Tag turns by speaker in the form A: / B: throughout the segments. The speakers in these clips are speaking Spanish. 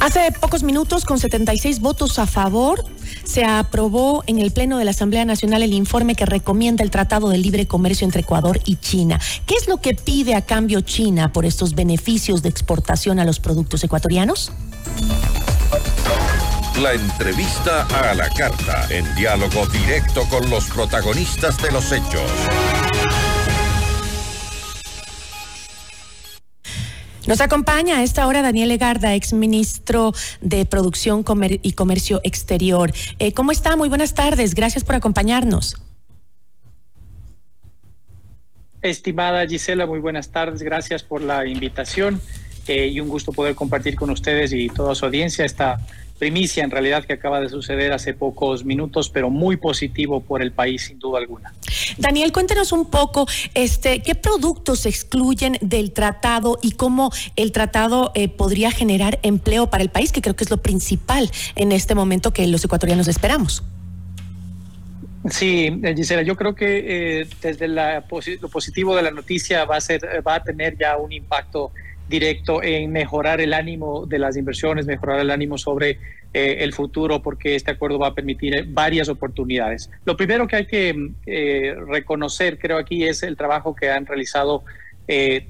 A: Hace pocos minutos, con 76 votos a favor, se aprobó en el Pleno de la Asamblea Nacional el informe que recomienda el Tratado de Libre Comercio entre Ecuador y China. ¿Qué es lo que pide a cambio China por estos beneficios de exportación a los productos ecuatorianos?
B: La entrevista a la carta, en diálogo directo con los protagonistas de los hechos.
A: Nos acompaña a esta hora Daniel Egarda, exministro de Producción y Comercio Exterior. Eh, ¿Cómo está? Muy buenas tardes. Gracias por acompañarnos.
C: Estimada Gisela, muy buenas tardes. Gracias por la invitación eh, y un gusto poder compartir con ustedes y toda su audiencia esta primicia en realidad que acaba de suceder hace pocos minutos, pero muy positivo por el país sin duda alguna.
A: Daniel, cuéntenos un poco este, qué productos se excluyen del tratado y cómo el tratado eh, podría generar empleo para el país, que creo que es lo principal en este momento que los ecuatorianos esperamos.
C: Sí, eh, Gisela, yo creo que eh, desde la, lo positivo de la noticia va a ser, va a tener ya un impacto directo en mejorar el ánimo de las inversiones, mejorar el ánimo sobre eh, el futuro, porque este acuerdo va a permitir eh, varias oportunidades. Lo primero que hay que eh, reconocer, creo aquí, es el trabajo que han realizado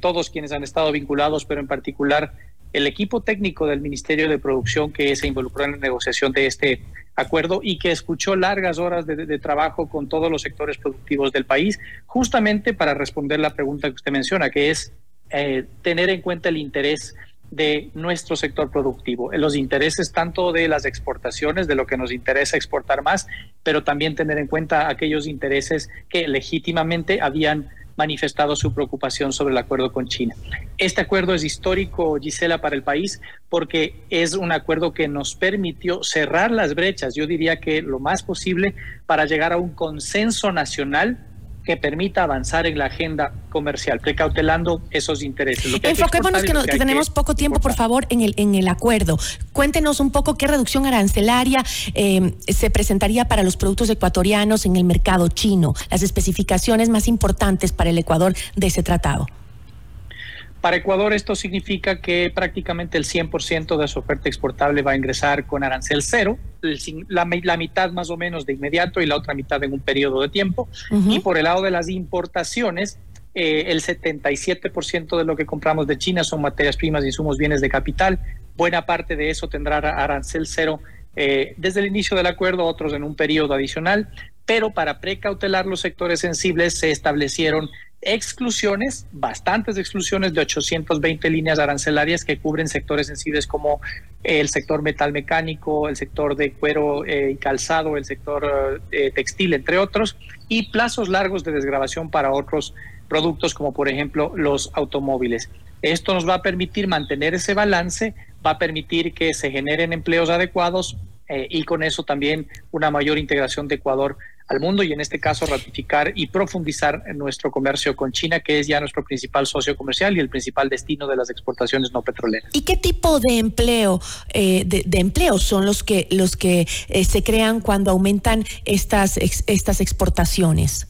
C: todos quienes han estado vinculados, pero en particular el equipo técnico del Ministerio de Producción que se involucró en la negociación de este acuerdo y que escuchó largas horas de, de, trabajo con todos los sectores productivos del país, justamente para responder la pregunta que usted menciona, que es eh, tener en cuenta el interés de nuestro sector productivo, los intereses tanto de las exportaciones, de lo que nos interesa exportar más, pero también tener en cuenta aquellos intereses que legítimamente habían manifestado su preocupación sobre el acuerdo con China. Este acuerdo es histórico, Gisela, para el país porque es un acuerdo que nos permitió cerrar las brechas, yo diría que lo más posible para llegar a un consenso nacional que permita avanzar en la agenda comercial, precautelando esos intereses.
A: Enfoquémonos que, que, tenemos poco tiempo, por favor, en el, en el acuerdo. Cuéntenos un poco qué reducción arancelaria eh, se presentaría para los productos ecuatorianos en el mercado chino, las especificaciones más importantes para el Ecuador de ese tratado.
C: Para Ecuador esto significa que prácticamente el 100% de su oferta exportable va a ingresar con arancel cero, la, mitad más o menos de inmediato y la otra mitad en un periodo de tiempo. Y por el lado de las importaciones, eh, el 77% de lo que compramos de China son materias primas, insumos, bienes de capital. Buena parte de eso tendrá arancel cero eh, desde el inicio del acuerdo, otros en un periodo adicional, pero para precautelar los sectores sensibles se establecieron exclusiones, bastantes exclusiones de 820 líneas arancelarias que cubren sectores sensibles como el sector metal mecánico, el sector de cuero eh, y calzado, el sector eh, textil, entre otros, y plazos largos de desgrabación para otros productos como por ejemplo los automóviles. Esto nos va a permitir mantener ese balance, va a permitir que se generen empleos adecuados eh, y con eso también una mayor integración de Ecuador al mundo y en este caso ratificar y profundizar nuestro comercio con China, que es ya nuestro principal socio comercial y el principal destino de las exportaciones no petroleras.
A: ¿Y qué tipo de empleo, eh, de, empleos son los que, los que eh, se crean cuando aumentan estas, estas exportaciones?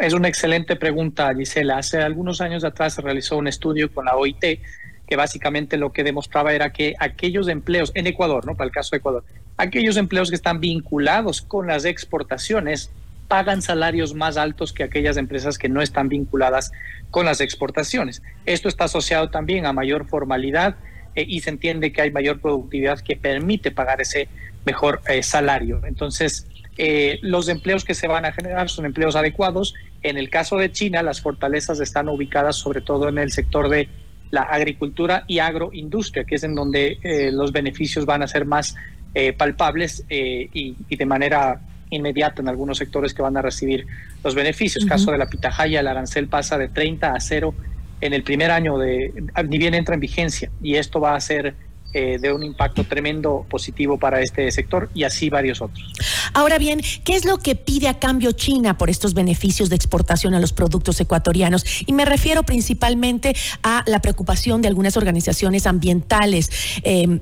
C: Es una excelente pregunta, Gisela. Hace algunos años atrás se realizó un estudio con la OIT que básicamente lo que demostraba era que aquellos empleos en Ecuador, ¿no? Para el caso de Ecuador, aquellos empleos que están vinculados con las exportaciones pagan salarios más altos que aquellas empresas que no están vinculadas con las exportaciones. Esto está asociado también a mayor formalidad eh, y se entiende que hay mayor productividad que permite pagar ese mejor eh, salario. Entonces, eh, los empleos que se van a generar son empleos adecuados. En el caso de China, las fortalezas están ubicadas sobre todo en el sector de la agricultura y agroindustria, que es en donde los beneficios van a ser más eh, palpables eh, y, de manera inmediata en algunos sectores que van a recibir los beneficios. Caso de la pitahaya, el arancel pasa de 30 a 0 en el primer año de, ni bien entra en vigencia, y esto va a ser eh, de un impacto tremendo positivo para este sector y así varios otros.
A: Ahora bien, ¿qué es lo que pide a cambio China por estos beneficios de exportación a los productos ecuatorianos? Y me refiero principalmente a la preocupación de algunas organizaciones ambientales. Eh,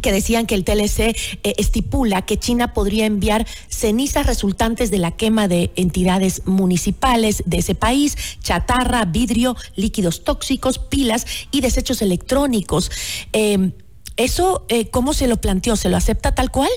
A: que decían que el TLC eh, estipula que China podría enviar cenizas resultantes de la quema de entidades municipales de ese país, chatarra, vidrio, líquidos tóxicos, pilas y desechos electrónicos. Eh, ¿Eso eh, cómo se lo planteó? ¿Se lo acepta tal cual?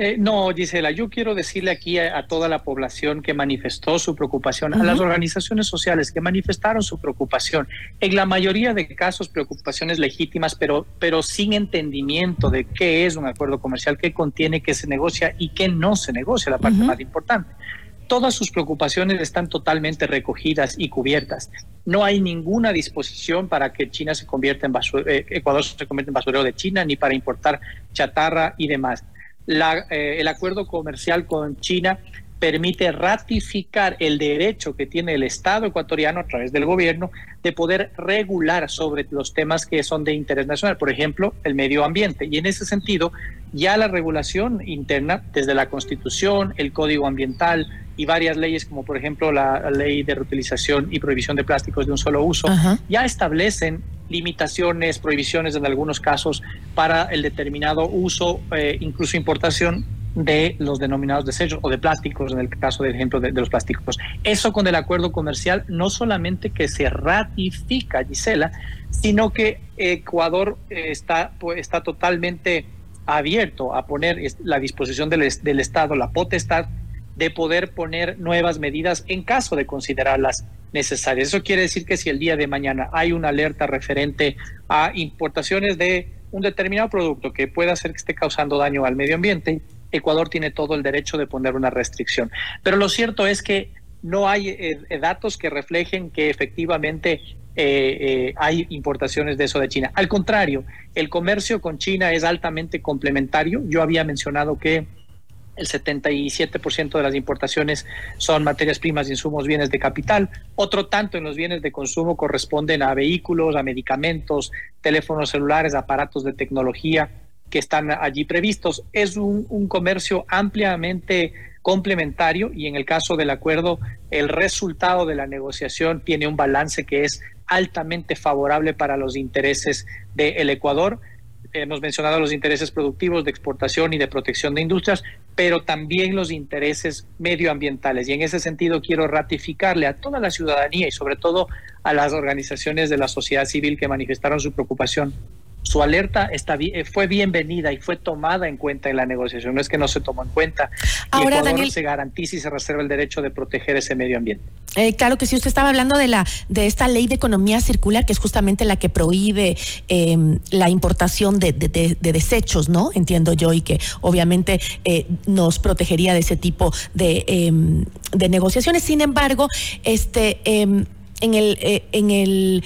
C: Eh, no, Gisela, yo quiero decirle aquí a, toda la población que manifestó su preocupación, a las organizaciones sociales que manifestaron su preocupación, en la mayoría de casos preocupaciones legítimas, pero, pero sin entendimiento de qué es un acuerdo comercial, qué contiene, qué se negocia y qué no se negocia, la parte más importante. Todas sus preocupaciones están totalmente recogidas y cubiertas. No hay ninguna disposición para que China se convierta en eh, Ecuador se convierta en basurero de China, ni para importar chatarra y demás. Eh, el acuerdo comercial con China permite ratificar el derecho que tiene el Estado ecuatoriano a través del gobierno de poder regular sobre los temas que son de interés nacional, por ejemplo, el medio ambiente. Y en ese sentido, ya la regulación interna, desde la Constitución, el Código Ambiental y varias leyes, como por ejemplo la Ley de Reutilización y Prohibición de Plásticos de un solo uso, ya establecen limitaciones, prohibiciones en algunos casos para el determinado uso, eh, incluso importación de los denominados desechos o de plásticos, en el caso del ejemplo de, los plásticos. Eso con el acuerdo comercial no solamente que se ratifica, Gisela, sino que Ecuador está, pues, está totalmente abierto a poner la disposición del, del Estado, la potestad de poder poner nuevas medidas en caso de considerarlas necesarias. Eso quiere decir que si el día de mañana hay una alerta referente a importaciones de un determinado producto que pueda ser que esté causando daño al medio ambiente, Ecuador tiene todo el derecho de poner una restricción. Pero lo cierto es que no hay eh, eh, datos que reflejen que efectivamente eh, hay importaciones de eso de China. Al contrario, el comercio con China es altamente complementario. Yo había mencionado que el 77% de las importaciones son materias primas, insumos, bienes de capital. Otro tanto en los bienes de consumo corresponden a vehículos, a medicamentos, teléfonos celulares, aparatos de tecnología que están allí previstos. Es un, comercio ampliamente complementario y en el caso del acuerdo, el resultado de la negociación tiene un balance que es altamente favorable para los intereses del Ecuador. Hemos mencionado los intereses productivos de exportación y de protección de industrias, pero también los intereses medioambientales. Y en ese sentido quiero ratificarle a toda la ciudadanía y sobre todo a las organizaciones de la sociedad civil que manifestaron su preocupación su alerta está, eh, fue bienvenida y fue tomada en cuenta en la negociación. No es que no se tomó en cuenta. Ahora, Daniel, se garantiza y se reserva el derecho de proteger ese medio ambiente.
A: Eh, claro que sí, usted estaba hablando de la de esta ley de economía circular, que es justamente la que prohíbe em, la importación de, desechos, ¿no? Entiendo yo, y que obviamente eh, nos protegería de ese tipo de, em, de negociaciones. Sin embargo, este em, en el, en el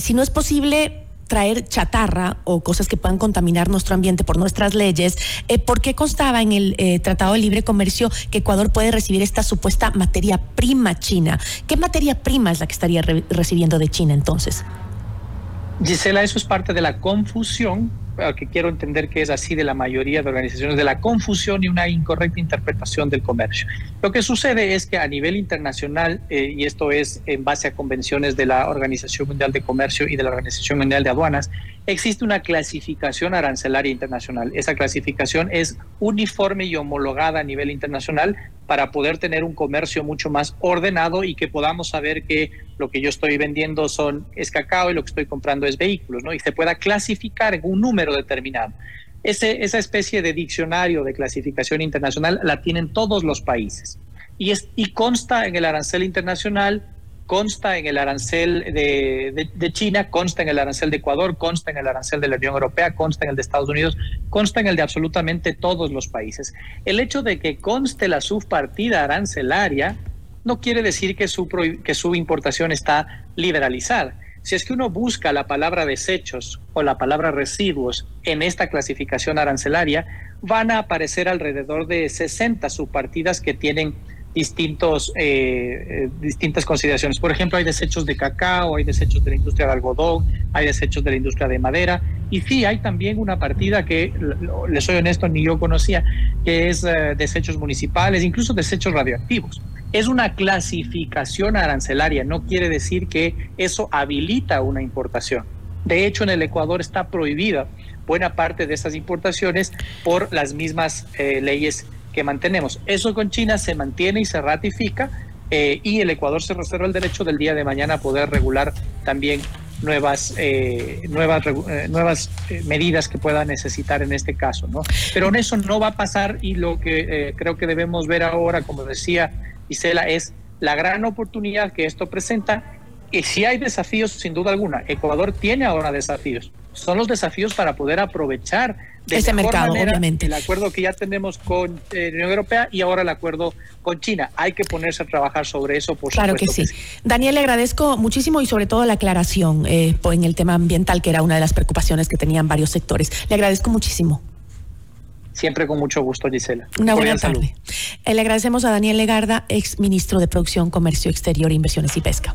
A: si no es posible traer chatarra o cosas que puedan contaminar nuestro ambiente por nuestras leyes, eh, ¿por qué constaba en el eh, Tratado de Libre Comercio que Ecuador puede recibir esta supuesta materia prima china? ¿Qué materia prima es la que estaría recibiendo de China entonces?
C: Gisela, eso es parte de la confusión que quiero entender que es así de la mayoría de organizaciones, de la confusión y una incorrecta interpretación del comercio. Lo que sucede es que a nivel internacional, eh, y esto es en base a convenciones de la Organización Mundial de Comercio y de la Organización Mundial de Aduanas, existe una clasificación arancelaria internacional. Esa clasificación es uniforme y homologada a nivel internacional para poder tener un comercio mucho más ordenado y que podamos saber que lo que yo estoy vendiendo son es cacao y lo que estoy comprando es vehículos, ¿no? Y se pueda clasificar en un número determinado. Esa especie de diccionario de clasificación internacional la tienen todos los países y, es, y consta en el arancel internacional consta en el arancel de, China, consta en el arancel de Ecuador, consta en el arancel de la Unión Europea, consta en el de Estados Unidos, consta en el de absolutamente todos los países. El hecho de que conste la subpartida arancelaria no quiere decir que su, que su importación está liberalizada. Si es que uno busca la palabra desechos o la palabra residuos en esta clasificación arancelaria, van a aparecer alrededor de 60 subpartidas que tienen distintos, eh, eh, distintas consideraciones. Por ejemplo, hay desechos de cacao, hay desechos de la industria de algodón, hay desechos de la industria de madera. Y sí, hay también una partida que, les soy honesto, ni yo conocía, que es eh, desechos municipales, incluso desechos radioactivos. Es una clasificación arancelaria, no quiere decir que eso habilita una importación. De hecho, en el Ecuador está prohibida buena parte de esas importaciones por las mismas leyes que mantenemos. Eso con China se mantiene y se ratifica eh, y el Ecuador se reserva el derecho del día de mañana a poder regular también nuevas, eh, nuevas, eh, nuevas eh, medidas que pueda necesitar en este caso. ¿no? Pero en eso no va a pasar y lo que creo que debemos ver ahora, como decía Isela, es la gran oportunidad que esto presenta. Y si hay desafíos, sin duda alguna, Ecuador tiene ahora desafíos. Son los desafíos para poder aprovechar
A: de ese mercado, obviamente.
C: El acuerdo que ya tenemos con la Unión Europea y ahora el acuerdo con China. Hay que ponerse a trabajar sobre eso, por
A: claro
C: supuesto.
A: Claro que, sí. Daniel, le agradezco muchísimo y sobre todo la aclaración eh, en el tema ambiental, que era una de las preocupaciones que tenían varios sectores. Le agradezco muchísimo.
C: Siempre con mucho gusto, Gisela.
A: Una buena tarde. Eh, le agradecemos a Daniel Legarda, ex ministro de Producción, Comercio Exterior, Inversiones y Pesca.